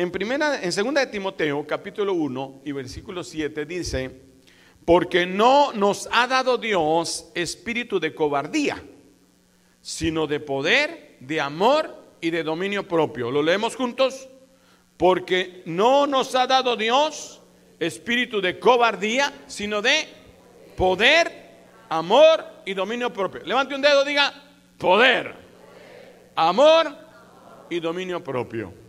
En primera, en segunda de Timoteo, capítulo 1 y versículo 7 dice, porque no nos ha dado Dios espíritu de cobardía, sino de poder, de amor y de dominio propio. ¿Lo leemos juntos? Porque no nos ha dado Dios espíritu de cobardía, sino de poder, amor y dominio propio. Levante un dedo, diga poder, amor y dominio propio.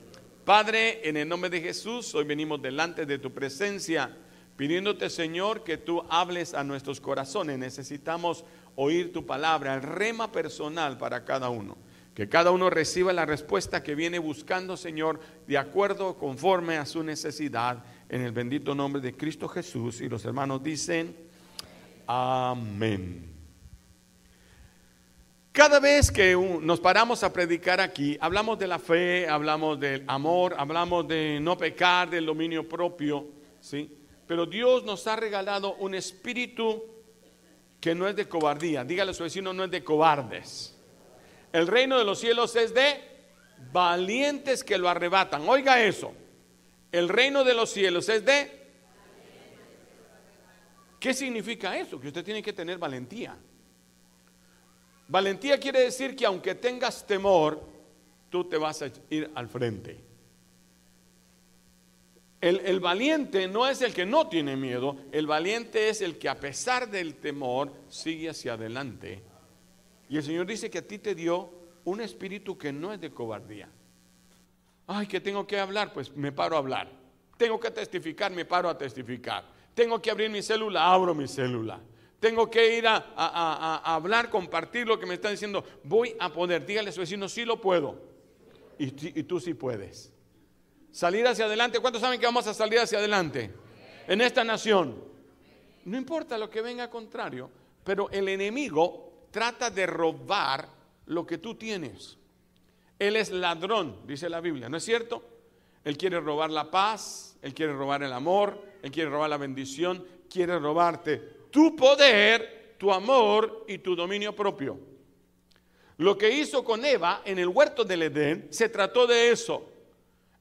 Padre, en el nombre de Jesús, hoy venimos delante de tu presencia pidiéndote, Señor, que tú hables a nuestros corazones. Necesitamos oír tu palabra, el rema personal para cada uno. Que cada uno reciba la respuesta que viene buscando, Señor, de acuerdo, conforme a su necesidad, en el bendito nombre de Cristo Jesús. Y los hermanos dicen, amén. Cada vez que nos paramos a predicar aquí, hablamos de la fe, hablamos del amor, hablamos de no pecar, del dominio propio, ¿sí? Pero Dios nos ha regalado un espíritu que no es de cobardía. Dígale a su vecino, no es de cobardes. El reino de los cielos es de valientes que lo arrebatan. Oiga eso. El reino de los cielos es de... ¿Qué significa eso? Que usted tiene que tener valentía. Valentía quiere decir que aunque tengas temor, tú te vas a ir al frente. El, valiente no es el que no tiene miedo, el valiente es el que a pesar del temor sigue hacia adelante. Y el Señor dice que a ti te dio un espíritu que no es de cobardía. Ay, que tengo que hablar, pues me paro a hablar. Tengo que testificar, me paro a testificar. Tengo que abrir mi célula, abro mi célula. Tengo que ir a, hablar, compartir lo que me están diciendo. Voy a poder. Dígale a su vecino, sí lo puedo. y tú sí puedes. Salir hacia adelante. ¿Cuántos saben que vamos a salir hacia adelante? En esta nación. No importa lo que venga contrario, pero el enemigo trata de robar lo que tú tienes. Él es ladrón, dice la Biblia, ¿no es cierto? Él quiere robar la paz, él quiere robar el amor, él quiere robar la bendición, quiere robarte tu poder, tu amor y tu dominio propio. Lo que hizo con Eva en el huerto del Edén se trató de eso.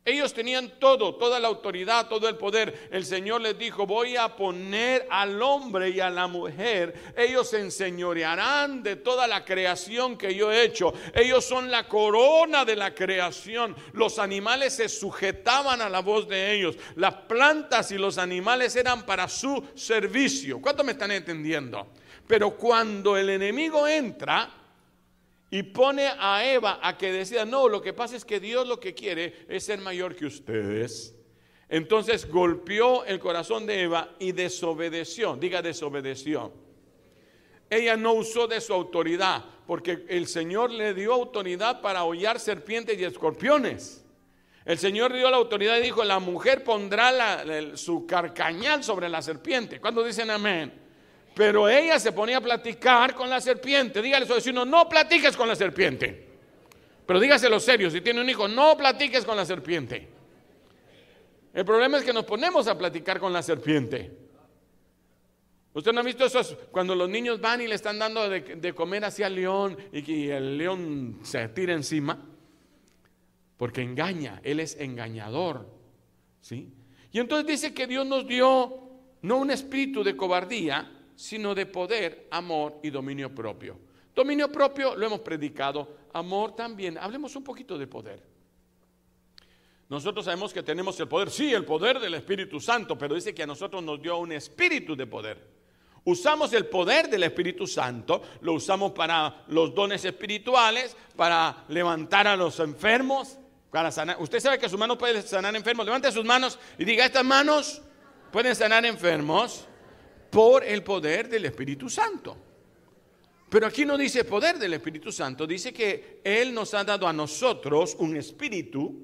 Ellos tenían todo, toda la autoridad, todo el poder. El Señor les dijo, voy a poner al hombre y a la mujer. Ellos se enseñorearán de toda la creación que yo he hecho. Ellos son la corona de la creación. Los animales se sujetaban a la voz de ellos. Las plantas y los animales eran para su servicio. ¿Cuánto me están entendiendo? Pero cuando el enemigo entra, y pone a Eva a que decida, no, lo que pasa es que Dios lo que quiere es ser mayor que ustedes. Entonces golpeó el corazón de Eva y desobedeció, diga desobedeció. Ella no usó de su autoridad, porque el Señor le dio autoridad para hollar serpientes y escorpiones. El Señor dio la autoridad y dijo, la mujer pondrá su carcañal sobre la serpiente. ¿Cuándo dicen amén? Pero ella se ponía a platicar con la serpiente. Dígale a su vecino, no platiques con la serpiente. Pero dígaselo serio, si tiene un hijo, no platiques con la serpiente. El problema es que nos ponemos a platicar con la serpiente. ¿Usted no ha visto eso? Cuando los niños van y le están dando de, comer hacia el león y que el león se tira encima. Porque engaña, él es engañador. ¿sí? Y entonces dice que Dios nos dio no un espíritu de cobardía, sino de poder, amor y dominio propio. Dominio propio lo hemos predicado, amor también. Hablemos un poquito de poder. Nosotros sabemos que tenemos el poder, sí, el poder del Espíritu Santo, pero dice que a nosotros nos dio un espíritu de poder. Usamos el poder del Espíritu Santo, lo usamos para los dones espirituales, para levantar a los enfermos, para sanar. Usted sabe que sus manos pueden sanar enfermos. Levante sus manos y diga, estas manos pueden sanar enfermos por el poder del Espíritu Santo. Pero aquí no dice poder del Espíritu Santo, dice que Él nos ha dado a nosotros un espíritu,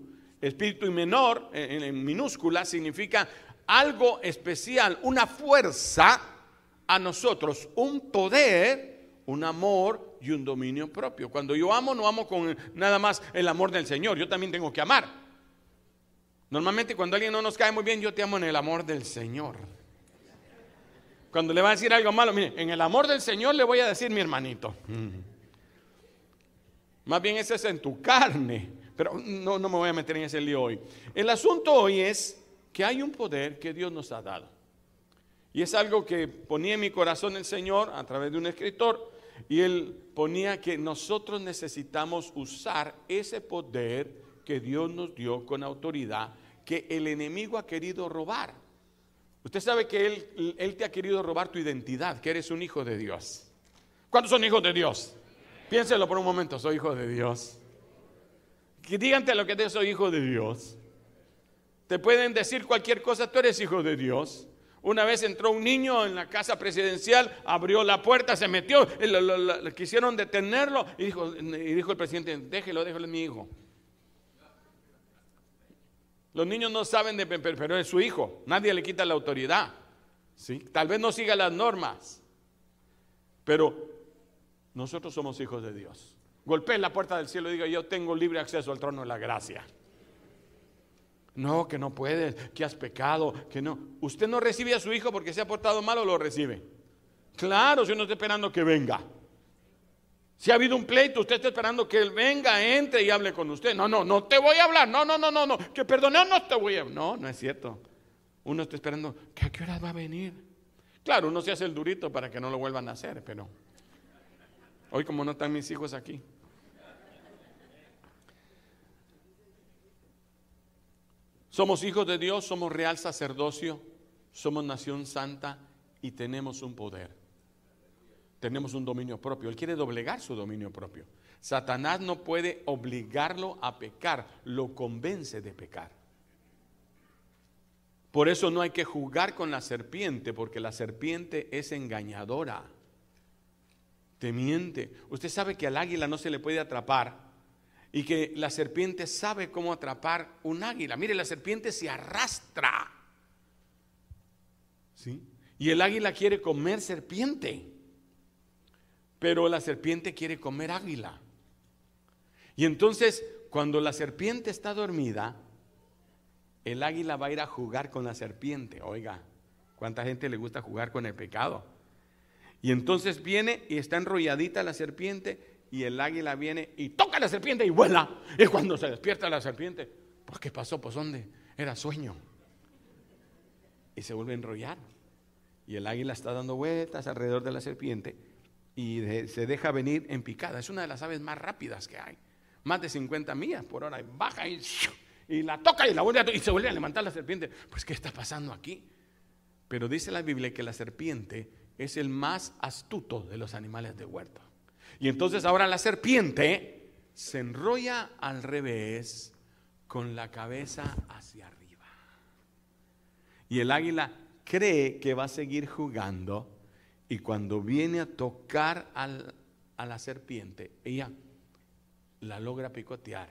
espíritu menor, en, minúscula, significa algo especial, una fuerza a nosotros, un poder, un amor y un dominio propio. Cuando yo amo, no amo con nada más el amor del Señor, yo también tengo que amar. Normalmente cuando alguien no nos cae muy bien, yo te amo en el amor del Señor. Cuando le va a decir algo malo, mire, en el amor del Señor le voy a decir mi hermanito. Más bien ese es en tu carne, Pero no, no me voy a meter en ese lío hoy. El asunto hoy es que hay un poder que Dios nos ha dado. Y es algo que ponía en mi corazón el Señor a través de un escritor. Y él ponía que nosotros necesitamos usar ese poder que Dios nos dio con autoridad que el enemigo ha querido robar. Usted sabe que él, él te ha querido robar tu identidad, que eres un hijo de Dios. ¿Cuántos son hijos de Dios? Piénselo por un momento, soy hijo de Dios. Que dígante lo que te soy hijo de Dios. Te pueden decir cualquier cosa, tú eres hijo de Dios. Una vez entró un niño en la casa presidencial, abrió la puerta, se metió, quisieron detenerlo y dijo, y dijo el presidente, déjelo, déjelo, es mi hijo. Los niños no saben de, pero es su hijo, nadie le quita la autoridad. ¿sí? Tal vez no siga las normas, pero nosotros somos hijos de Dios. Golpee la puerta del cielo y diga, yo tengo libre acceso al trono de la gracia. No, que no puedes, que has pecado, que no. Usted no recibe a su hijo porque se ha portado mal o lo recibe. Claro, si uno está esperando que venga. Si ha habido un pleito, usted está esperando que él venga, entre y hable con usted. No, no, no te voy a hablar. No, no, no, no, no. Que perdone, no te voy a No, no es cierto. Uno está esperando, ¿que a qué hora va a venir? Claro, uno se hace el durito para que no lo vuelvan a hacer, pero hoy como no están mis hijos aquí. Somos hijos de Dios, somos real sacerdocio, somos nación santa y tenemos un poder tenemos un dominio propio. Él quiere doblegar su dominio propio. Satanás no puede obligarlo a pecar, lo convence de pecar. Por eso no hay que jugar con la serpiente, porque la serpiente es engañadora, te miente. Usted sabe que al águila no se le puede atrapar y que la serpiente sabe cómo atrapar un águila. Mire, la serpiente se arrastra. ¿Sí? Y el águila quiere comer serpiente pero la serpiente quiere comer águila. Y entonces, cuando la serpiente está dormida, el águila va a ir a jugar con la serpiente. Oiga, ¿cuánta gente le gusta jugar con el pecado? Y entonces viene y está enrolladita la serpiente y el águila viene y toca a la serpiente y vuela. Y cuando se despierta la serpiente, pues ¿qué pasó? Pues ¿dónde? Era sueño. Y se vuelve a enrollar. Y el águila está dando vueltas alrededor de la serpiente y se deja venir en picada. Es una de las aves más rápidas que hay. Más de 50 millas por hora. baja y, y la toca y la vuelve a y se vuelve a levantar la serpiente. Pues, ¿qué está pasando aquí? Pero dice la Biblia que la serpiente es el más astuto de los animales de huerto. Y entonces ahora la serpiente se enrolla al revés con la cabeza hacia arriba. Y el águila cree que va a seguir jugando y cuando viene a tocar a la serpiente, ella la logra picotear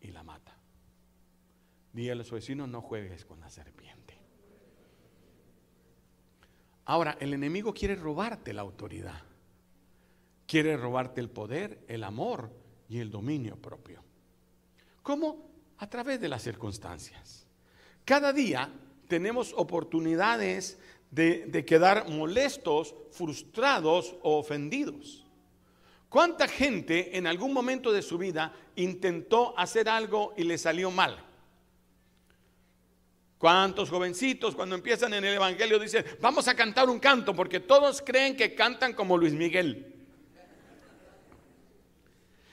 y la mata. Dígale a su vecino, no juegues con la serpiente. Ahora, el enemigo quiere robarte la autoridad. Quiere robarte el poder, el amor y el dominio propio. ¿Cómo? A través de las circunstancias. Cada día tenemos oportunidades de, quedar molestos, frustrados o ofendidos. ¿Cuánta gente en algún momento de su vida intentó hacer algo y le salió mal? ¿Cuántos jovencitos cuando empiezan en el Evangelio dicen, vamos a cantar un canto porque todos creen que cantan como Luis Miguel?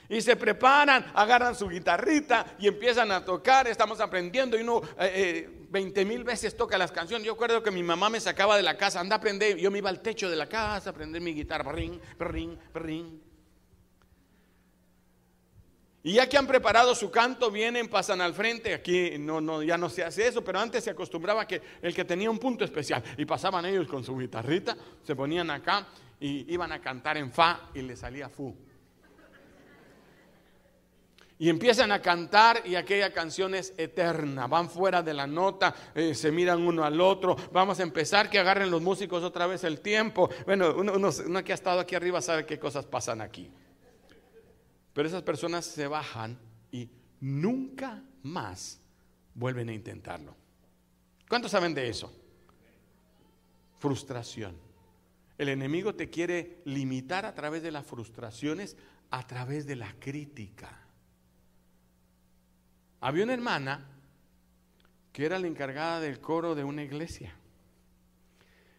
Y se preparan, agarran su guitarrita y empiezan a tocar, estamos aprendiendo y uno eh, eh, 20 mil veces toca las canciones. Yo recuerdo que mi mamá me sacaba de la casa, anda a aprender, yo me iba al techo de la casa a aprender mi guitarra, ring, ring, ring. Y ya que han preparado su canto, vienen, pasan al frente. Aquí no, no, ya no se hace eso, pero antes se acostumbraba que el que tenía un punto especial y pasaban ellos con su guitarrita, se ponían acá y iban a cantar en fa y le salía fu. Y empiezan a cantar y aquella canción es eterna. Van fuera de la nota, eh, se miran uno al otro. Vamos a empezar, que agarren los músicos otra vez el tiempo. Bueno, uno, uno que ha estado aquí arriba sabe qué cosas pasan aquí. Pero esas personas se bajan y nunca más vuelven a intentarlo. ¿Cuántos saben de eso? Frustración. El enemigo te quiere limitar a través de las frustraciones, a través de la crítica. Había una hermana que era la encargada del coro de una iglesia.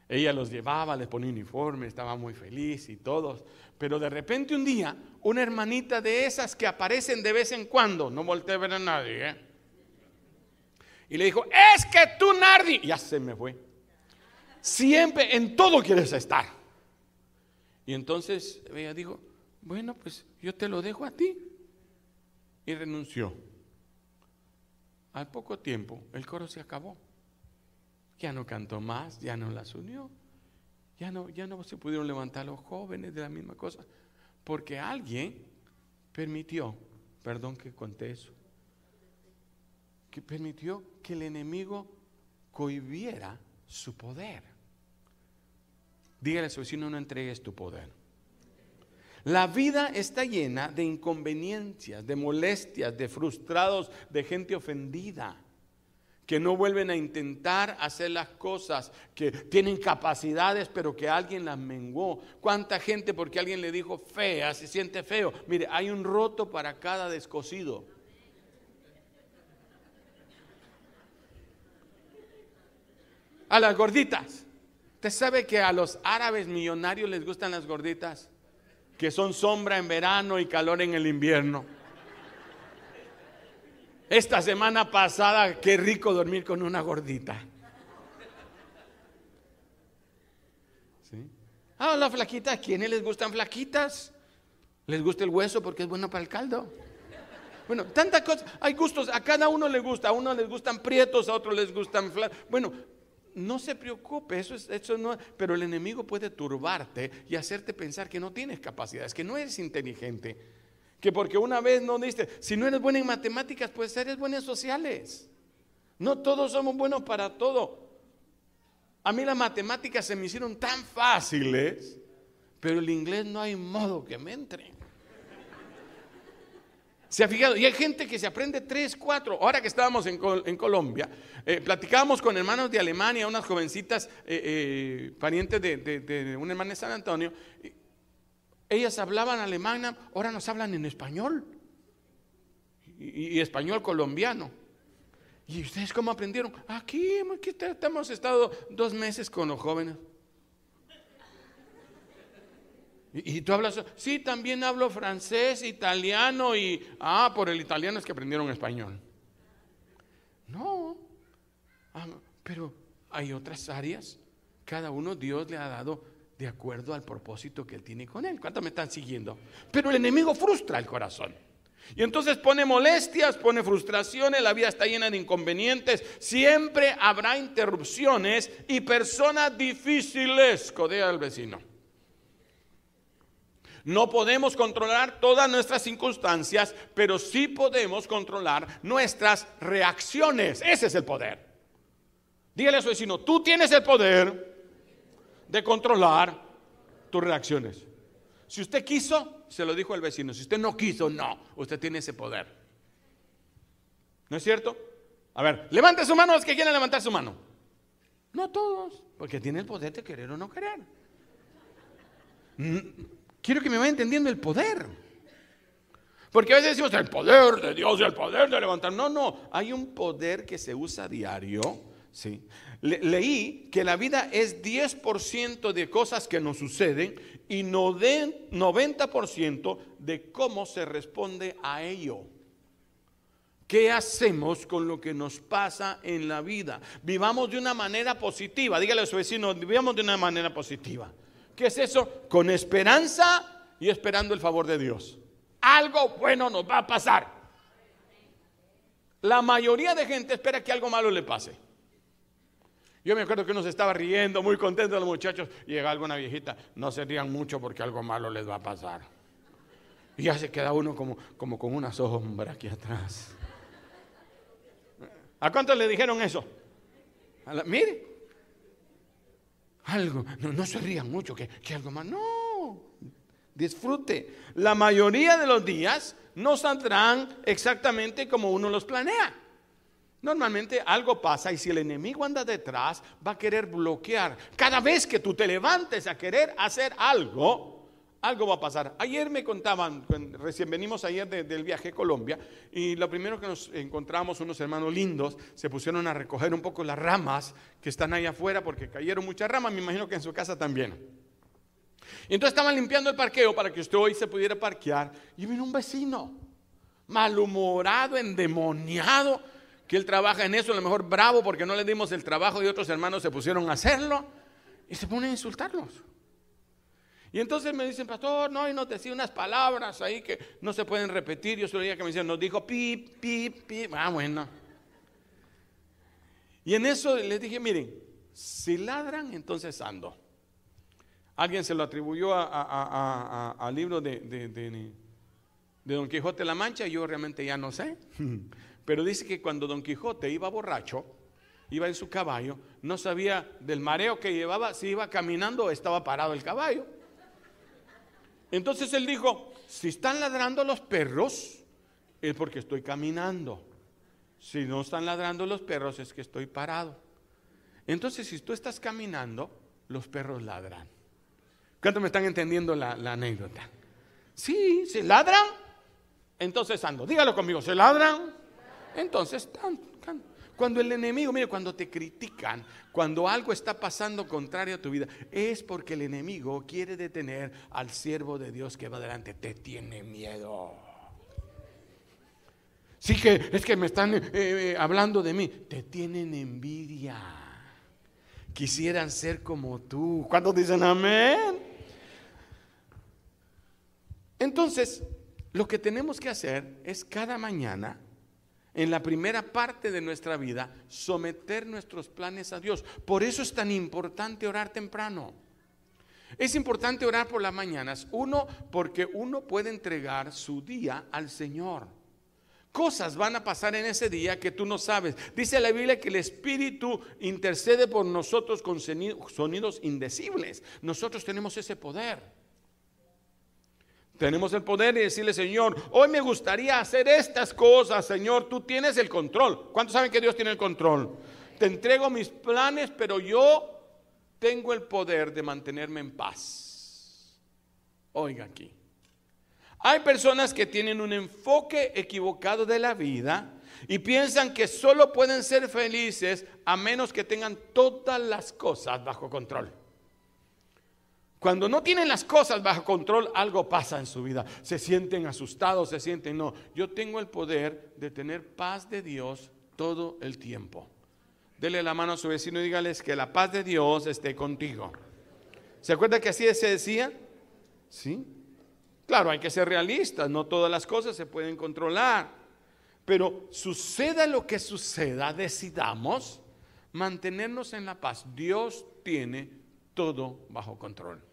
Ella los llevaba, les ponía uniforme, estaba muy feliz y todos. Pero de repente un día, una hermanita de esas que aparecen de vez en cuando, no volteé a ver a nadie, ¿eh? y le dijo, es que tú, Nardi, ya se me fue. Siempre en todo quieres estar. Y entonces ella dijo, bueno, pues yo te lo dejo a ti. Y renunció. Al poco tiempo el coro se acabó. Ya no cantó más, ya no las unió. Ya no, ya no se pudieron levantar los jóvenes de la misma cosa. Porque alguien permitió, perdón que conté eso, que permitió que el enemigo cohibiera su poder. Dígale a su vecino, no entregues tu poder. La vida está llena de inconveniencias, de molestias, de frustrados, de gente ofendida, que no vuelven a intentar hacer las cosas, que tienen capacidades, pero que alguien las menguó. ¿Cuánta gente porque alguien le dijo fea, se siente feo? Mire, hay un roto para cada descosido. A las gorditas. ¿Usted sabe que a los árabes millonarios les gustan las gorditas? Que son sombra en verano y calor en el invierno. Esta semana pasada, qué rico dormir con una gordita. ¿Sí? Ah, la flaquita, ¿a quiénes les gustan flaquitas? ¿Les gusta el hueso porque es bueno para el caldo? Bueno, tantas cosas, hay gustos, a cada uno le gusta, a uno les gustan prietos, a otros les gustan Bueno, no se preocupe, eso, es, eso no, pero el enemigo puede turbarte y hacerte pensar que no tienes capacidades, que no eres inteligente, que porque una vez no diste, si no eres buena en matemáticas, pues eres buena en sociales. No todos somos buenos para todo. A mí las matemáticas se me hicieron tan fáciles, pero el inglés no hay modo que me entre. ¿Se ha fijado? Y hay gente que se aprende tres, cuatro. Ahora que estábamos en, Colombia, eh, platicábamos con hermanos de Alemania, unas jovencitas eh, eh, parientes de, de, una hermana de San Antonio. Ellas hablaban alemán, ahora nos hablan en español. Y, español colombiano. ¿Y ustedes cómo aprendieron? Aquí, aquí hemos estado dos meses con los jóvenes. Y, tú hablas, sí, también hablo francés, italiano y, ah, por el italiano es que aprendieron español. No, ah, pero hay otras áreas, cada uno Dios le ha dado de acuerdo al propósito que él tiene con él. ¿Cuántos me están siguiendo? Pero el enemigo frustra el corazón. Y entonces pone molestias, pone frustraciones, la vida está llena de inconvenientes, siempre habrá interrupciones y personas difíciles, codea al vecino. No podemos controlar todas nuestras circunstancias, pero sí podemos controlar nuestras reacciones. Ese es el poder. Dígale a su vecino, tú tienes el poder de controlar tus reacciones. Si usted quiso, se lo dijo el vecino. Si usted no quiso, no. Usted tiene ese poder. ¿No es cierto? A ver, levante su mano los que quieren levantar su mano. No todos, porque tiene el poder de querer o no querer. Quiero que me vaya entendiendo el poder. Porque a veces decimos el poder de Dios y el poder de levantar. No, no, hay un poder que se usa diario. ¿sí? leí que la vida es 10% de cosas que nos suceden y 90% de cómo se responde a ello. ¿Qué hacemos con lo que nos pasa en la vida? Vivamos de una manera positiva. Dígale a su vecino, vivamos de una manera positiva. ¿Qué es eso? Con esperanza y esperando el favor de Dios. Algo bueno nos va a pasar. La mayoría de gente espera que algo malo le pase. Yo me acuerdo que uno se estaba riendo, muy contento los muchachos, y llega alguna viejita, no se rían mucho porque algo malo les va a pasar. Y ya se queda uno como, como con una sombra aquí atrás. ¿A cuántos le dijeron eso? mire, algo, no, se rían mucho, que, que algo más. No, disfrute. La mayoría de los días no saldrán exactamente como uno los planea. Normalmente algo pasa y si el enemigo anda detrás, va a querer bloquear. Cada vez que tú te levantes a querer hacer algo, algo va a pasar. Ayer me contaban, recién venimos ayer del viaje a Colombia, y lo primero que nos encontramos, unos hermanos lindos, se pusieron a recoger un poco las ramas que están ahí afuera, porque cayeron muchas ramas, me imagino que en su casa también. Y entonces estaban limpiando el parqueo para que usted hoy se pudiera parquear, y vino un vecino, malhumorado, endemoniado, que él trabaja en eso, a lo mejor bravo porque no le dimos el trabajo y otros hermanos se pusieron a hacerlo, y se pone a insultarlos. Y entonces me dicen, pastor, no, y nos decía unas palabras ahí que no se pueden repetir. Yo solo que me decían, nos dijo pip, pip, pip. Ah, bueno. Y en eso les dije, miren, si ladran, entonces ando. Alguien se lo atribuyó al libro de, de, de, Don Quijote la Mancha, yo realmente ya no sé. Pero dice que cuando Don Quijote iba borracho, iba en su caballo, no sabía del mareo que llevaba, si iba caminando o estaba parado el caballo. Entonces él dijo, si están ladrando los perros, es porque estoy caminando. Si no están ladrando los perros, es que estoy parado. Entonces, si tú estás caminando, los perros ladran. ¿Cuánto me están entendiendo la, anécdota? Sí, se ladran, entonces ando. Dígalo conmigo, ¿se ladran? Entonces están. Cuando el enemigo, mire, cuando te critican, cuando algo está pasando contrario a tu vida, es porque el enemigo quiere detener al siervo de Dios que va adelante. Te tiene miedo. Sí que es que me están eh, eh, hablando de mí. Te tienen envidia. Quisieran ser como tú. ¿Cuántos dicen amén? Entonces, lo que tenemos que hacer es cada mañana en la primera parte de nuestra vida, someter nuestros planes a Dios. Por eso es tan importante orar temprano. Es importante orar por las mañanas. Uno, porque uno puede entregar su día al Señor. Cosas van a pasar en ese día que tú no sabes. Dice la Biblia que el Espíritu intercede por nosotros con sonidos indecibles. Nosotros tenemos ese poder. Tenemos el poder de decirle, Señor, hoy me gustaría hacer estas cosas, Señor, tú tienes el control. ¿Cuántos saben que Dios tiene el control? Te entrego mis planes, pero yo tengo el poder de mantenerme en paz. Oiga aquí. Hay personas que tienen un enfoque equivocado de la vida y piensan que solo pueden ser felices a menos que tengan todas las cosas bajo control. Cuando no tienen las cosas bajo control, algo pasa en su vida. Se sienten asustados, se sienten, no, yo tengo el poder de tener paz de Dios todo el tiempo. Dele la mano a su vecino y dígales que la paz de Dios esté contigo. ¿Se acuerda que así se decía? Sí. Claro, hay que ser realistas, no todas las cosas se pueden controlar. Pero suceda lo que suceda, decidamos mantenernos en la paz. Dios tiene todo bajo control.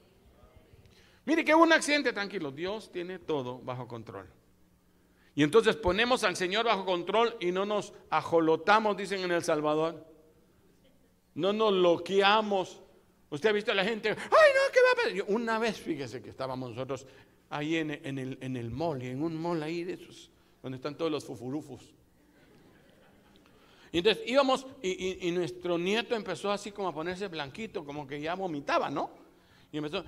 Mire que hubo un accidente, tranquilo, Dios tiene todo bajo control. Y entonces ponemos al Señor bajo control y no nos ajolotamos, dicen en El Salvador. No nos loqueamos. Usted ha visto a la gente, ay no, ¿qué va a pasar? Una vez, fíjese que estábamos nosotros ahí en, el, en el mall, en un mall ahí de esos, donde están todos los fufurufos. Y entonces íbamos y, y, nuestro nieto empezó así como a ponerse blanquito, como que ya vomitaba, ¿no? Y empezó,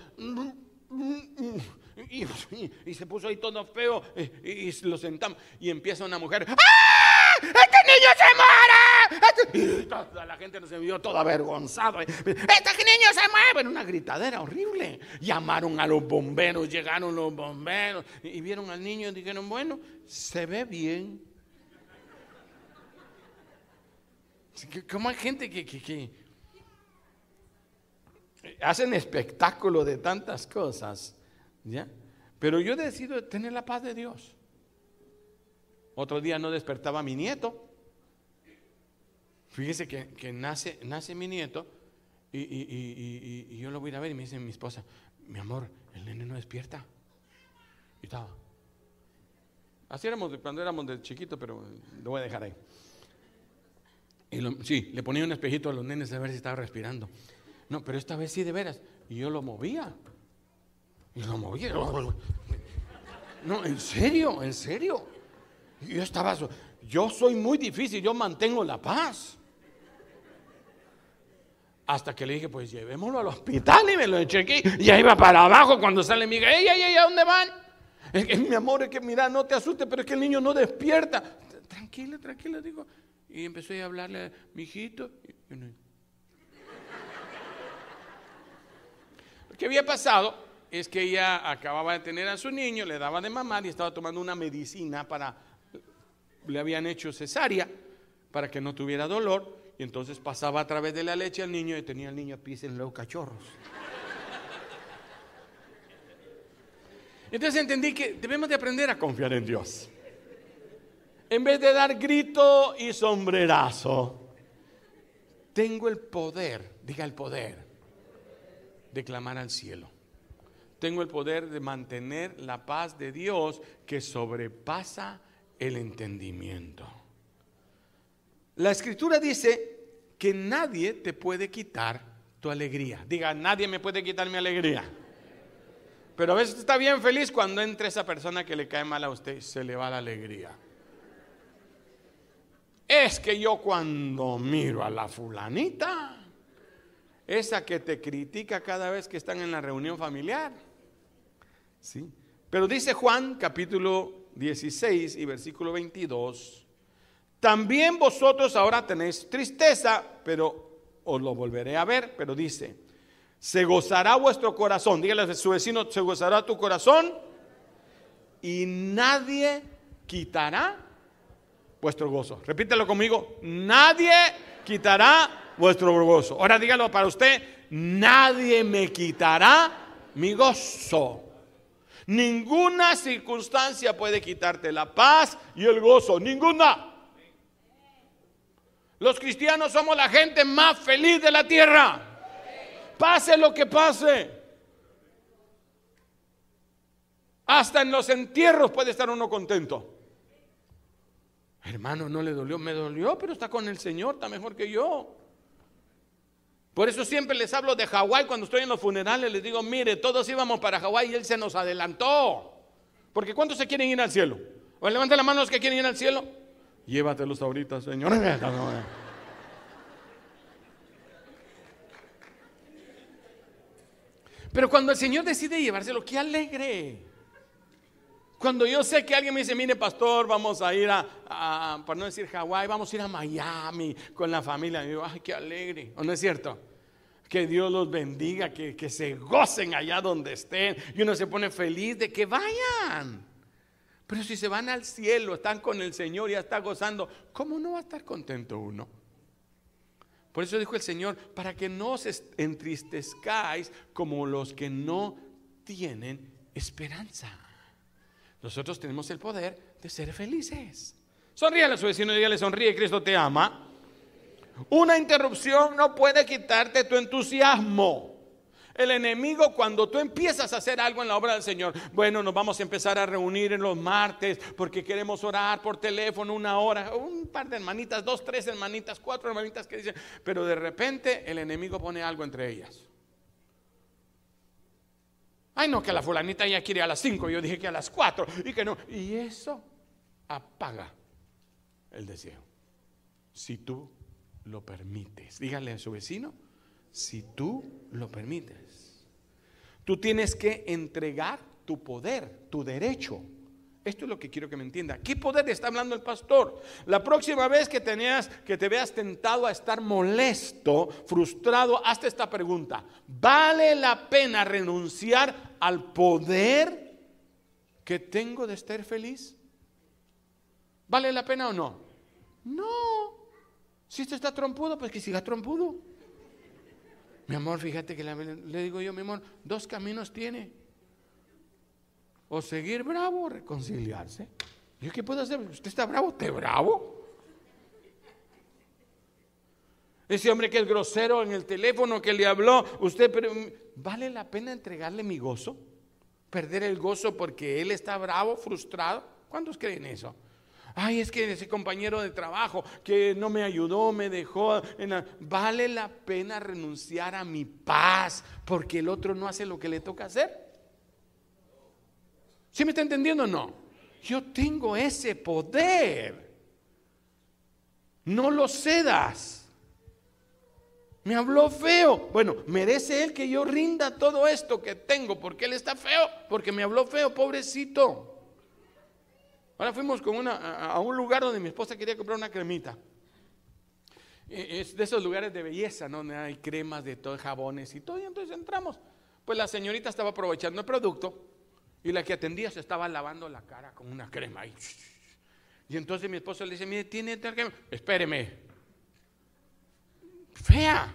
y, se puso ahí todo feo y, lo sentamos y empieza una mujer ¡Ah! ¡Este niño se muere! Y toda la gente se vio toda avergonzada. ¡Este niño se muere! Una gritadera horrible. Llamaron a los bomberos, llegaron los bomberos y vieron al niño y dijeron, bueno, se ve bien. ¿Cómo hay gente que hacen espectáculo de tantas cosas, ¿ya? Pero yo decido tener la paz de Dios. Otro día no despertaba mi nieto. Fíjese que, nace, nace mi nieto y, yo lo voy a ver y me dice mi esposa, mi amor, el nene no despierta. Y estaba. Así éramos cuando éramos de chiquito, pero lo voy a dejar ahí. Y sí, le ponía un espejito a los nenes a ver si estaba respirando. No, pero esta vez sí de veras. Y yo lo movía. Y lo movía. No, en serio, en serio. yo estaba, yo soy muy difícil, yo mantengo la paz. Hasta que le dije, pues llevémoslo al hospital y me lo eché aquí. Y ahí va para abajo cuando sale mi hija. ¡Ey, ey, ey! ¿A dónde van? Es que, mi amor, es que mira, no te asustes, pero es que el niño no despierta. Tranquila, tranquila, digo. Y empecé a hablarle a mi hijito. Lo que había pasado es que ella acababa de tener a su niño, le daba de mamar y estaba tomando una medicina para, le habían hecho cesárea para que no tuviera dolor. Y entonces pasaba a través de la leche al niño y tenía el niño pis en los cachorros. Entonces entendí que debemos de aprender a confiar en Dios. En vez de dar grito y sombrerazo, tengo el poder, diga el poder, de clamar al cielo. Tengo el poder de mantener la paz de Dios que sobrepasa el entendimiento. La escritura dice que nadie te puede quitar tu alegría. Diga, nadie me puede quitar mi alegría. Pero a veces está bien feliz cuando entra esa persona que le cae mal a usted, se le va la alegría. Es que yo cuando miro a la fulanita, esa que te critica cada vez que están en la reunión familiar. ¿Sí? Pero dice Juan capítulo 16 y versículo 22, también vosotros ahora tenéis tristeza, pero os lo volveré a ver, pero dice, se gozará vuestro corazón, dígale a su vecino, se gozará tu corazón y nadie quitará vuestro gozo. Repítelo conmigo, nadie quitará vuestro gozo. Ahora dígalo para usted, nadie me quitará mi gozo. Ninguna circunstancia puede quitarte la paz y el gozo, ninguna. Los cristianos somos la gente más feliz de la tierra. Pase lo que pase. Hasta en los entierros puede estar uno contento. Hermano, no le dolió, me dolió, pero está con el Señor, está mejor que yo. Por eso siempre les hablo de Hawái cuando estoy en los funerales, les digo, mire, todos íbamos para Hawái y Él se nos adelantó. Porque ¿cuántos se quieren ir al cielo? O levanten la mano los que quieren ir al cielo. Llévatelos ahorita, Señor. Pero cuando el Señor decide llevárselo, qué alegre. Cuando yo sé que alguien me dice, mire pastor, vamos a ir a, para no decir Hawái, vamos a ir a Miami con la familia. Y digo, ay, qué alegre. ¿O no es cierto? Que Dios los bendiga, que, que se gocen allá donde estén. Y uno se pone feliz de que vayan. Pero si se van al cielo, están con el Señor, ya está gozando, ¿cómo no va a estar contento uno? Por eso dijo el Señor, para que no os entristezcáis como los que no tienen esperanza. Nosotros tenemos el poder de ser felices. Sonríale a su vecino y dígale, sonríe, Cristo te ama. Una interrupción no puede quitarte tu entusiasmo. El enemigo cuando tú empiezas a hacer algo en la obra del Señor, bueno, nos vamos a empezar a reunir en los martes porque queremos orar por teléfono una hora, un par de hermanitas, dos, tres hermanitas, cuatro hermanitas que dicen, pero de repente el enemigo pone algo entre ellas. Ay, no, que la fulanita ya quiere a las cinco, yo dije que a las cuatro y que no. Y eso apaga el deseo. Si tú lo permites, dígale a su vecino, si tú lo permites. Tú tienes que entregar tu poder, tu derecho. Esto es lo que quiero que me entienda. ¿Qué poder está hablando el pastor? La próxima vez que tenías que te veas tentado a estar molesto, frustrado, hazte esta pregunta. ¿Vale la pena renunciar al poder que tengo de estar feliz? ¿Vale la pena o no? No. Si usted está trompudo, pues que siga trompudo. Mi amor, fíjate que le digo yo, mi amor, dos caminos tiene. O seguir bravo o reconciliarse. ¿Yo qué puedo hacer? ¿Usted está bravo? ¿Usted bravo? Ese hombre que es grosero en el teléfono que le habló, usted, pero ¿vale la pena entregarle mi gozo? ¿Perder el gozo porque él está bravo, frustrado? ¿Cuántos creen eso? Ay, es que ese compañero de trabajo que no me ayudó, me dejó. Vale la pena renunciar a mi paz porque el otro no hace lo que le toca hacer. ¿Sí me está entendiendo o no? Yo tengo ese poder. No lo cedas. Me habló feo. Bueno, merece él que yo rinda todo esto que tengo porque él está feo, porque me habló feo, pobrecito. Ahora fuimos a un lugar donde mi esposa quería comprar una cremita. E, es de esos lugares de belleza, ¿no? donde hay cremas de todo, jabones y todo. Y entonces entramos. Pues la señorita estaba aprovechando el producto y la que atendía se estaba lavando la cara con una crema. Y, entonces mi esposo le dice, mire, tiene crema. Espéreme. Fea.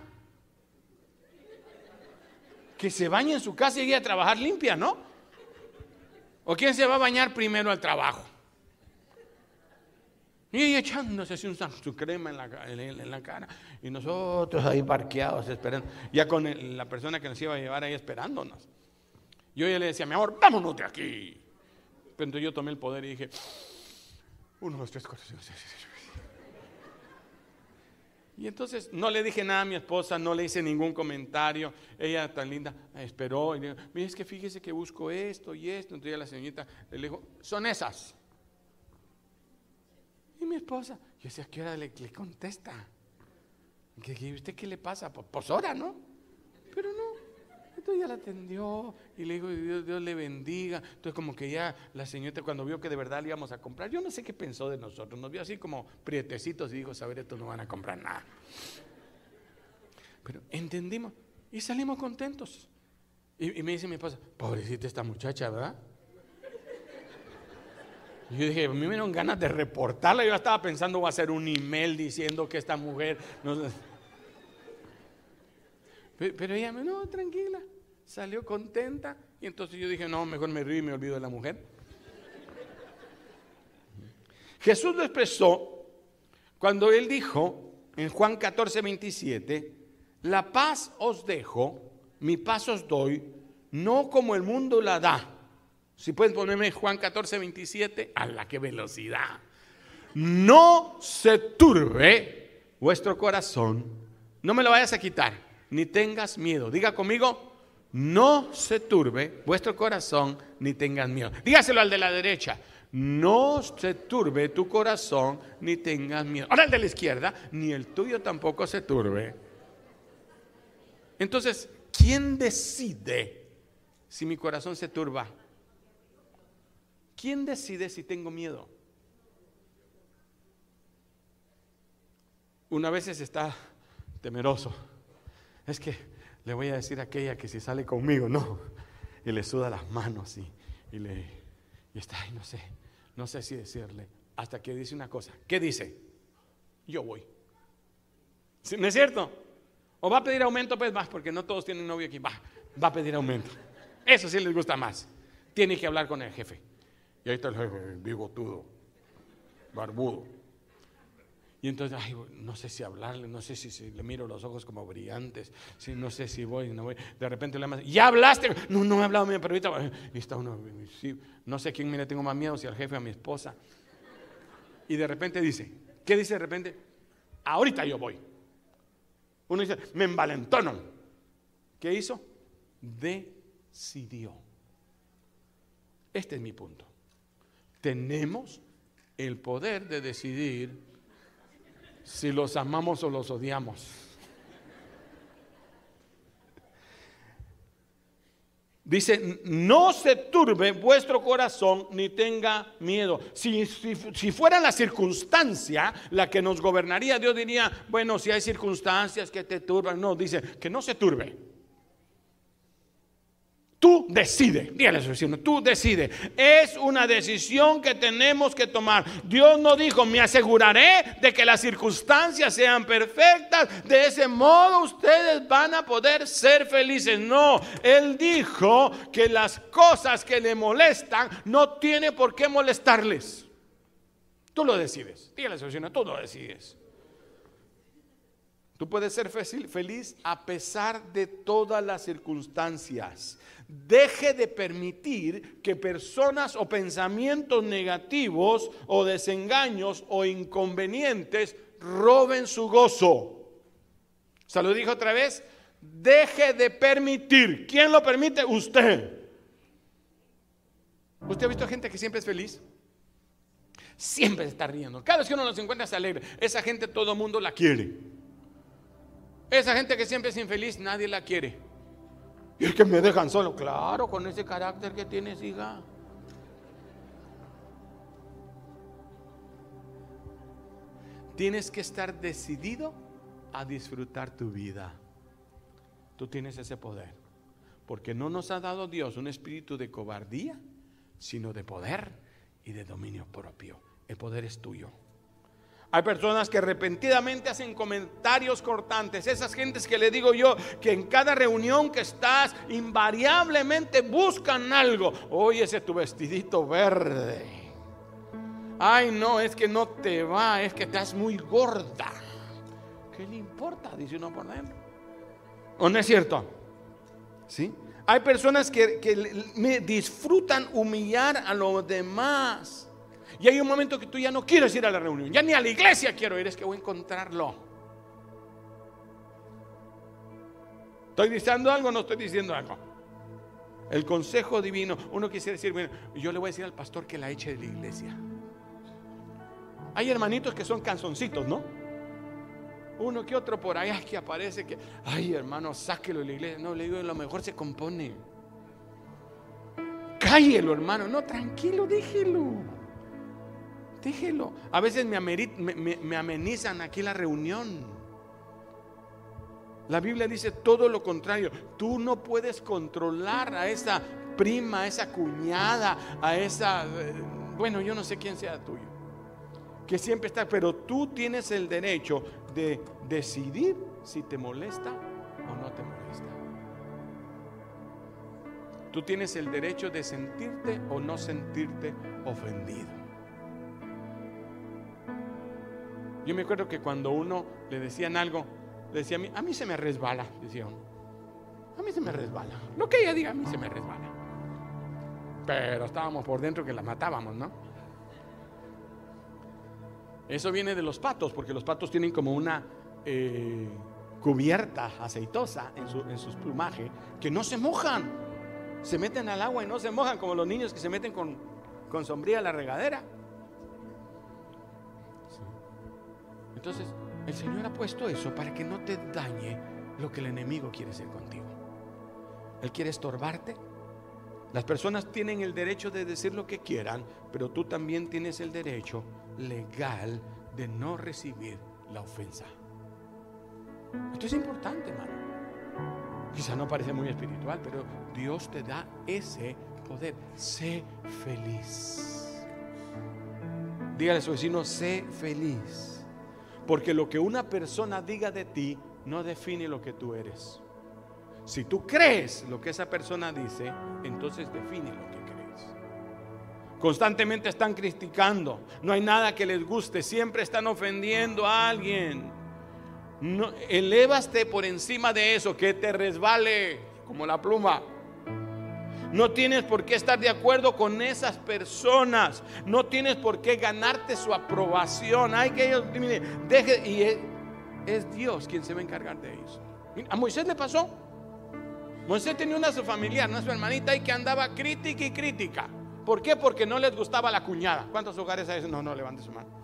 Que se bañe en su casa y llegue a trabajar limpia, ¿no? ¿O quién se va a bañar primero al trabajo? Y echándose así un, su crema en la, cara. Y nosotros ahí parqueados esperando. Ya con la persona que nos iba a llevar ahí esperándonos. Yo ya le decía, mi amor, vámonos de aquí. Pero entonces yo tomé el poder y dije, uno, dos, tres, cuatro, cinco. Y entonces no le dije nada a mi esposa, no le hice ningún comentario. Ella tan linda esperó y dijo, mire, es que fíjese que busco esto y esto. Entonces la señorita le dijo, son esas. Y mi esposa, yo decía, ¿qué hora le, contesta? ¿Y usted qué le pasa? Pues, pues ahora, ¿no? Pero no. Entonces ya la atendió y le dijo, Dios, Dios, le bendiga. Entonces como que ya la señorita cuando vio que de verdad le íbamos a comprar, yo no sé qué pensó de nosotros, nos vio así como prietecitos y dijo, saber, estos no van a comprar nada. Pero entendimos y salimos contentos. Y me dice mi esposa, pobrecita esta muchacha, ¿verdad? Yo dije, a mí me dieron ganas de reportarla. Yo estaba pensando, voy a hacer un email diciendo que esta mujer. Pero ella me, no, tranquila. Salió contenta. Y entonces yo dije, no, mejor me río y me olvido de la mujer. Jesús lo expresó cuando él dijo en Juan 14, 27, la paz os dejo, mi paz os doy, no como el mundo la da. Si pueden ponerme Juan 14, 27, a la que velocidad. No se turbe vuestro corazón. No me lo vayas a quitar, ni tengas miedo. Diga conmigo, no se turbe vuestro corazón, ni tengas miedo. Dígaselo al de la derecha. No se turbe tu corazón, ni tengas miedo. Ahora el de la izquierda, ni el tuyo tampoco se turbe. Entonces, ¿quién decide si mi corazón se turba? ¿Quién decide si tengo miedo? Una vez está temeroso. Es que le voy a decir a aquella que si sale conmigo, no. Y le suda las manos y, le está ahí, no sé, no sé si decirle. Hasta que dice una cosa. ¿Qué dice? Yo voy. ¿No es cierto? O va a pedir aumento, pues más, porque no todos tienen novio aquí. Va, va a pedir aumento. Eso sí les gusta más. Tiene que hablar con el jefe. Y ahí está el jefe, bigotudo, barbudo. Y entonces, ay, no sé si hablarle, no sé si, le miro los ojos como brillantes, si, no sé si voy, no voy. De repente le llamas, ¿ya hablaste? No, no he hablado, pero ahorita, y está uno, no sé quién me le tengo más miedo, si al jefe o a mi esposa. Y de repente dice, ¿qué dice de repente? Ahorita yo voy. Uno dice, me envalentono. ¿Qué hizo? Decidió. Este es mi punto tenemos el poder de decidir si los amamos o los odiamos. Dice, no se turbe vuestro corazón ni tenga miedo. Si, si, fuera la circunstancia la que nos gobernaría, Dios diría, bueno, si hay circunstancias que te turban, no, dice, que no se turbe. Tú decide, dígale a su vecino, tú decide. Es una decisión que tenemos que tomar. Dios no dijo, me aseguraré de que las circunstancias sean perfectas. De ese modo ustedes van a poder ser felices. No, Él dijo que las cosas que le molestan no tiene por qué molestarles. Tú lo decides. Dígale a su vecino, tú lo decides. Tú puedes ser feliz a pesar de todas las circunstancias. Deje de permitir que personas o pensamientos negativos o desengaños o inconvenientes roben su gozo. ¿Se lo dijo otra vez? Deje de permitir. ¿Quién lo permite? Usted. ¿Usted ha visto gente que siempre es feliz? Siempre está riendo. Cada vez que uno los encuentra se alegra. Esa gente todo el mundo la quiere. Esa gente que siempre es infeliz, nadie la quiere. Y es que me dejan solo, claro, con ese carácter que tienes, hija. Tienes que estar decidido a disfrutar tu vida. Tú tienes ese poder. Porque no nos ha dado Dios un espíritu de cobardía, sino de poder y de dominio propio. El poder es tuyo. Hay personas que arrepentidamente hacen comentarios cortantes. Esas gentes que le digo yo que en cada reunión que estás invariablemente buscan algo. Oye, ese tu vestidito verde. Ay, no, es que no te va, es que estás muy gorda. ¿Qué le importa? Dice uno por dentro. ¿O no es cierto? ¿Sí? Hay personas que, que disfrutan humillar a los demás. Y hay un momento que tú ya no quieres ir a la reunión, ya ni a la iglesia quiero ir, es que voy a encontrarlo. ¿Estoy diciendo algo o no estoy diciendo algo? El consejo divino, uno quisiera decir, bueno, yo le voy a decir al pastor que la eche de la iglesia. Hay hermanitos que son canzoncitos, ¿no? Uno que otro por ahí que aparece que, ay hermano, sáquelo de la iglesia. No, le digo, lo mejor se compone. Cállelo, hermano. No, tranquilo, déjelo. Déjelo. A veces me, me, amenizan aquí la reunión. La Biblia dice todo lo contrario. Tú no puedes controlar a esa prima, a esa cuñada, a esa... Eh, bueno, yo no sé quién sea tuyo. Que siempre está, pero tú tienes el derecho de decidir si te molesta o no te molesta. Tú tienes el derecho de sentirte o no sentirte ofendido. Yo me acuerdo que cuando uno le decían algo, le decía a mí, a mí se me resbala, decía uno. A mí se me resbala. Lo que ella diga, a mí se me resbala. Pero estábamos por dentro que la matábamos, ¿no? Eso viene de los patos, porque los patos tienen como una eh, cubierta aceitosa en, su, en sus plumajes que no se mojan. Se meten al agua y no se mojan, como los niños que se meten con, con sombría a la regadera. Entonces, el Señor ha puesto eso para que no te dañe lo que el enemigo quiere hacer contigo. Él quiere estorbarte. Las personas tienen el derecho de decir lo que quieran, pero tú también tienes el derecho legal de no recibir la ofensa. Esto es importante, hermano. Quizá no parece muy espiritual, pero Dios te da ese poder. Sé feliz. Dígale a su vecino, sé feliz. Porque lo que una persona diga de ti no define lo que tú eres. Si tú crees lo que esa persona dice, entonces define lo que crees. Constantemente están criticando, no hay nada que les guste, siempre están ofendiendo a alguien. No, elévaste por encima de eso, que te resbale como la pluma. No tienes por qué estar de acuerdo con esas personas. No tienes por qué ganarte su aprobación. Hay que ellos, deje, y es, Dios quien se va a encargar de ellos. A Moisés le pasó. Moisés tenía una su familiar, una su hermanita, y que andaba crítica y crítica. ¿Por qué? Porque no les gustaba la cuñada. ¿Cuántos hogares hay? No, no, levante su mano.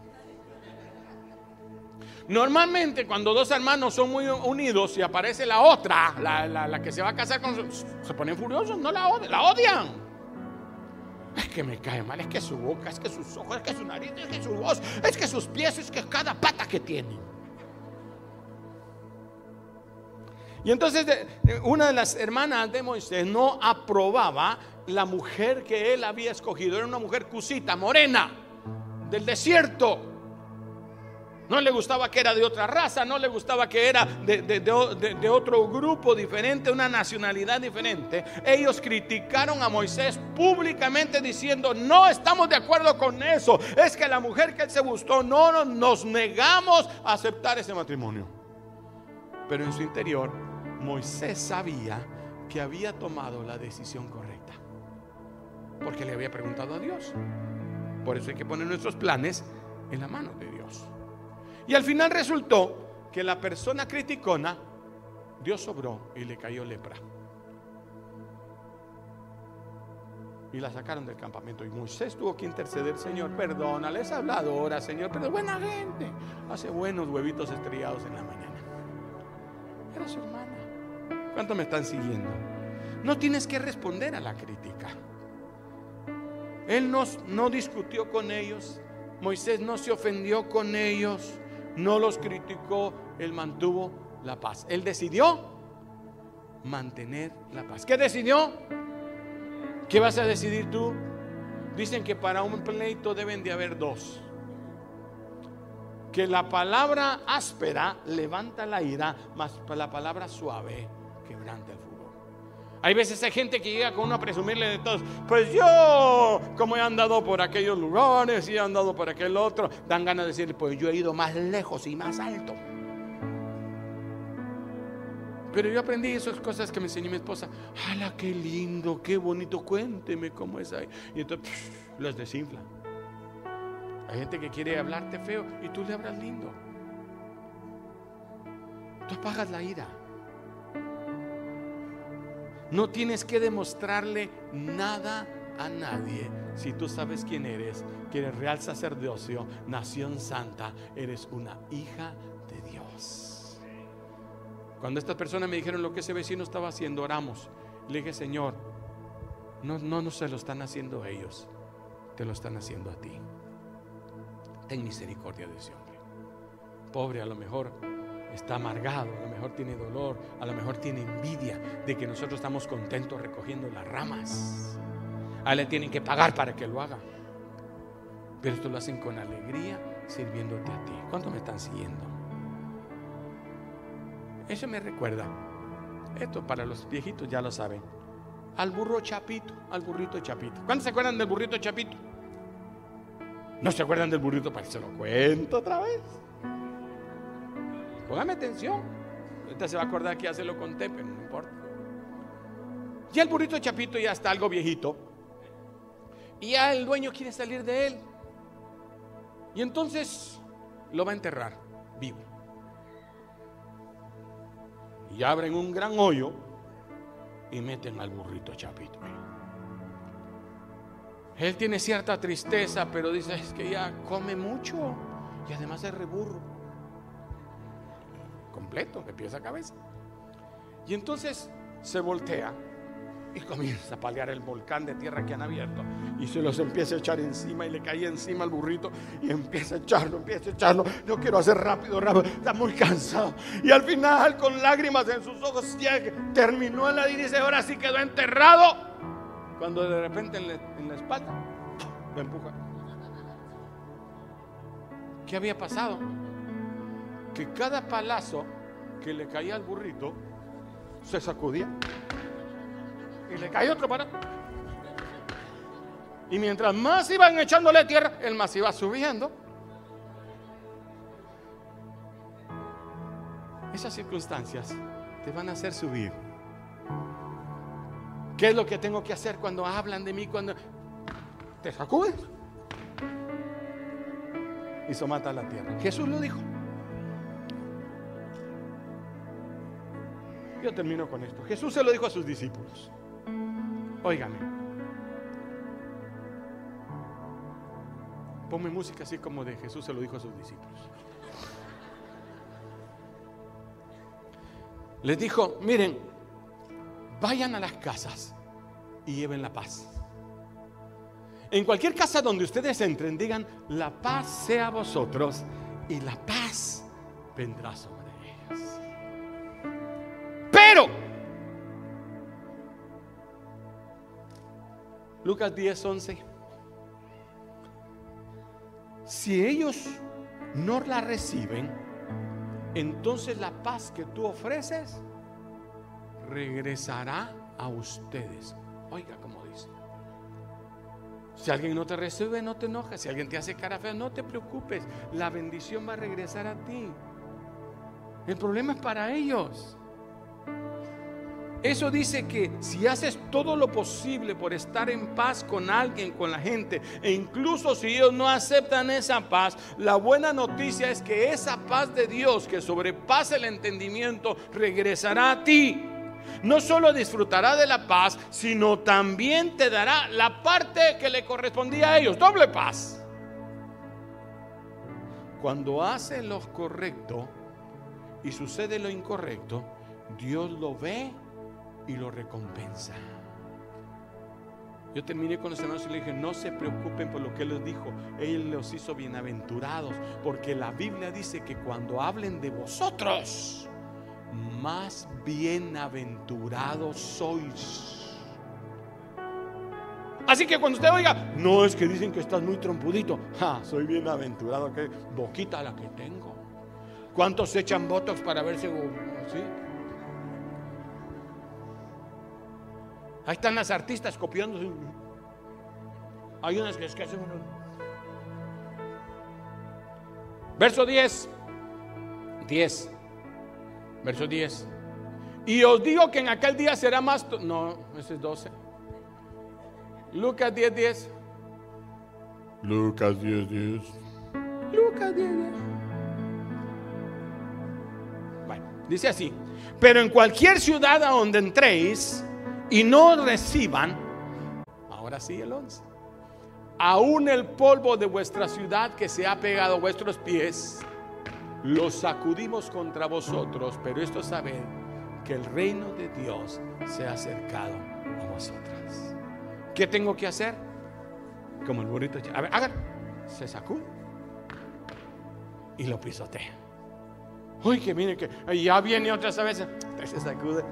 Normalmente cuando dos hermanos son muy unidos y aparece la otra, la, que se va a casar con su, se ponen furiosos, no la odian, la odian. Es que me cae mal, es que su boca, es que sus ojos, es que su nariz, es que su voz, es que sus pies, es que cada pata que tiene. Y entonces una de las hermanas de Moisés no aprobaba la mujer que él había escogido. Era una mujer cusita, morena, del desierto. No le gustaba que era de otra raza, no le gustaba que era de, otro grupo diferente, una nacionalidad diferente. Ellos criticaron a Moisés públicamente diciendo, no estamos de acuerdo con eso. Es que la mujer que él se gustó, no nos negamos a aceptar ese matrimonio. Pero en su interior, Moisés sabía que había tomado la decisión correcta. Porque le había preguntado a Dios. Por eso hay que poner nuestros planes en la mano de Dios. Y al final resultó que la persona criticona, Dios sobró y le cayó lepra. Y la sacaron del campamento. Y Moisés tuvo que interceder, Señor, perdónale, es habladora, Señor, pero buena gente. Hace buenos huevitos estrellados en la mañana. era su hermana. ¿Cuánto me están siguiendo? No tienes que responder a la crítica. Él no, no discutió con ellos. Moisés no se ofendió con ellos. No los criticó. Él mantuvo la paz. Él decidió mantener la paz. ¿Qué decidió? ¿Qué vas a decidir tú? Dicen que para un pleito deben de haber dos. Que la palabra áspera levanta la ira, más la palabra suave quebranta el furor. Hay veces hay gente que llega con uno a presumirle de todos. Pues yo, como he andado por aquellos lugares y he andado por aquel otro, dan ganas de decirle, pues yo he ido más lejos y más alto. Pero yo aprendí esas cosas que me enseñó mi esposa. ¡Hala, qué lindo, qué bonito! Cuénteme cómo es ahí. Y entonces los desinfla. Hay gente que quiere hablarte feo y tú le hablas lindo. Tú apagas la ira. No tienes que demostrarle nada a nadie si tú sabes quién eres, que eres real sacerdocio, nación santa, eres una hija de Dios. Cuando estas personas me dijeron lo que ese vecino estaba haciendo, oramos. Le dije, Señor, no, no, se lo están haciendo ellos, te lo están haciendo a ti. Ten misericordia de ese hombre. Pobre a lo mejor está amargado, a lo mejor tiene dolor, a lo mejor tiene envidia de que nosotros estamos contentos recogiendo las ramas. A él le tienen que pagar para que lo haga. Pero esto lo hacen con alegría, sirviéndote a ti. ¿Cuánto me están siguiendo? Eso me recuerda, esto para los viejitos ya lo saben, al burro chapito, al burrito chapito. ¿Cuántos se acuerdan del burrito chapito? ¿No se acuerdan del burrito? Para se lo cuento otra vez. Póngame atención. Ahorita se va a acordar que ya se lo conté, pero no importa. Ya el burrito chapito ya está algo viejito. Y ya el dueño quiere salir de él. Y entonces lo va a enterrar vivo. Y abren un gran hoyo y meten al burrito chapito. Él tiene cierta tristeza, pero dice, es que ya come mucho y además es reburro. Completo, de pies a cabeza. Y entonces se voltea y comienza a paliar el volcán de tierra que han abierto. Y se los empieza a echar encima y le cae encima al burrito y empieza a echarlo, empieza a echarlo. Yo quiero hacer rápido, rápido. Está muy cansado. Y al final, con lágrimas en sus ojos, terminó la y dice, ahora sí quedó enterrado. Cuando de repente en la, espalda lo empuja. ¿Qué había pasado? Que cada palazo que le caía al burrito se sacudía y le caía otro para. Y mientras más iban echándole tierra, él más iba subiendo. Esas circunstancias te van a hacer subir. ¿Qué es lo que tengo que hacer cuando hablan de mí? Cuando te sacudes y somata la tierra. Jesús lo dijo. Yo termino con esto. Jesús se lo dijo a sus discípulos. Óigame. Ponme música así como de Jesús se lo dijo a sus discípulos. Les dijo, miren, vayan a las casas y lleven la paz. En cualquier casa donde ustedes entren, digan, la paz sea a vosotros y la paz vendrá sobre Lucas 10, 11, si ellos no la reciben, entonces la paz que tú ofreces regresará a ustedes. Oiga, como dice. Si alguien no te recibe, no te enojes. Si alguien te hace cara fea, no te preocupes. La bendición va a regresar a ti. El problema es para ellos. Eso dice que si haces todo lo posible por estar en paz con alguien, con la gente, e incluso si ellos no aceptan esa paz, la buena noticia es que esa paz de Dios que sobrepasa el entendimiento regresará a ti no solo disfrutará de la paz, sino también te dará la parte que le correspondía a ellos, doble paz. Cuando hace lo correcto y sucede lo incorrecto, Dios lo ve y lo recompensa. Yo terminé con los hermanos y le dije, no se preocupen por lo que Él les dijo. Él los hizo bienaventurados, porque la Biblia dice que cuando hablen de vosotros, más bienaventurados sois. Así que cuando usted oiga, no es que dicen que estás muy trompudito, ja, soy bienaventurado, que boquita la que tengo. ¿Cuántos echan botox para verse así? Ahí están las artistas copiándose. Hay unas que es que hacen Verso 10. 10. Verso 10. Y os digo que en aquel día será más. No, ese es 12. Lucas 10, 10. Lucas 10, 10. Lucas 10, 10. Bueno, dice así. Pero en cualquier ciudad a donde entréis y no reciban, ahora sí el 11, aún el polvo de vuestra ciudad que se ha pegado a vuestros pies, lo sacudimos contra vosotros, pero esto sabed que el reino de Dios se ha acercado a vosotras. ¿Qué tengo que hacer? Como el burrito. A ver, hagan. Se sacude y lo pisotea. Uy, que mire que ya viene otras veces. Se sacude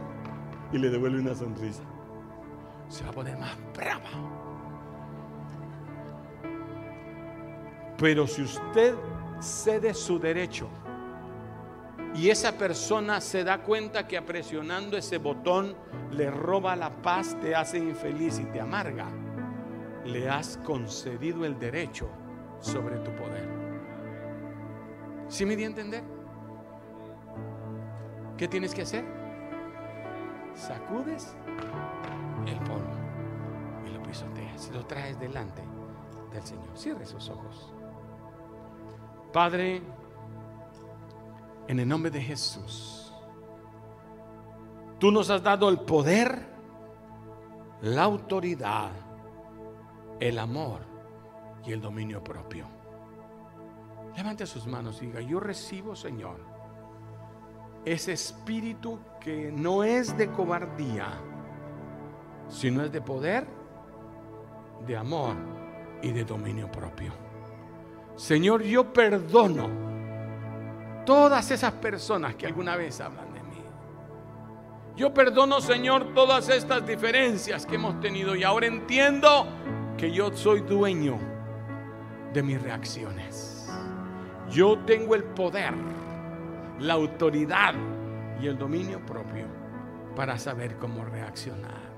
y le devuelve una sonrisa. Se va a poner más brava. Pero si usted cede su derecho y esa persona se da cuenta que presionando ese botón le roba la paz, te hace infeliz y te amarga, le has concedido el derecho sobre tu poder. ¿Sí me di a entender? ¿Qué tienes que hacer? Sacudes el polvo y lo pisoteas y lo traes delante del Señor. Cierre sus ojos. Padre, en el nombre de Jesús, tú nos has dado el poder, la autoridad, el amor y el dominio propio. Levante sus manos y diga, yo recibo, Señor, ese espíritu que no es de cobardía, sino es de poder, de amor y de dominio propio. Señor, yo perdono todas esas personas que alguna vez hablan de mí. Yo perdono, Señor, todas estas diferencias que hemos tenido y ahora entiendo que yo soy dueño de mis reacciones. Yo tengo el poder, la autoridad y el dominio propio para saber cómo reaccionar.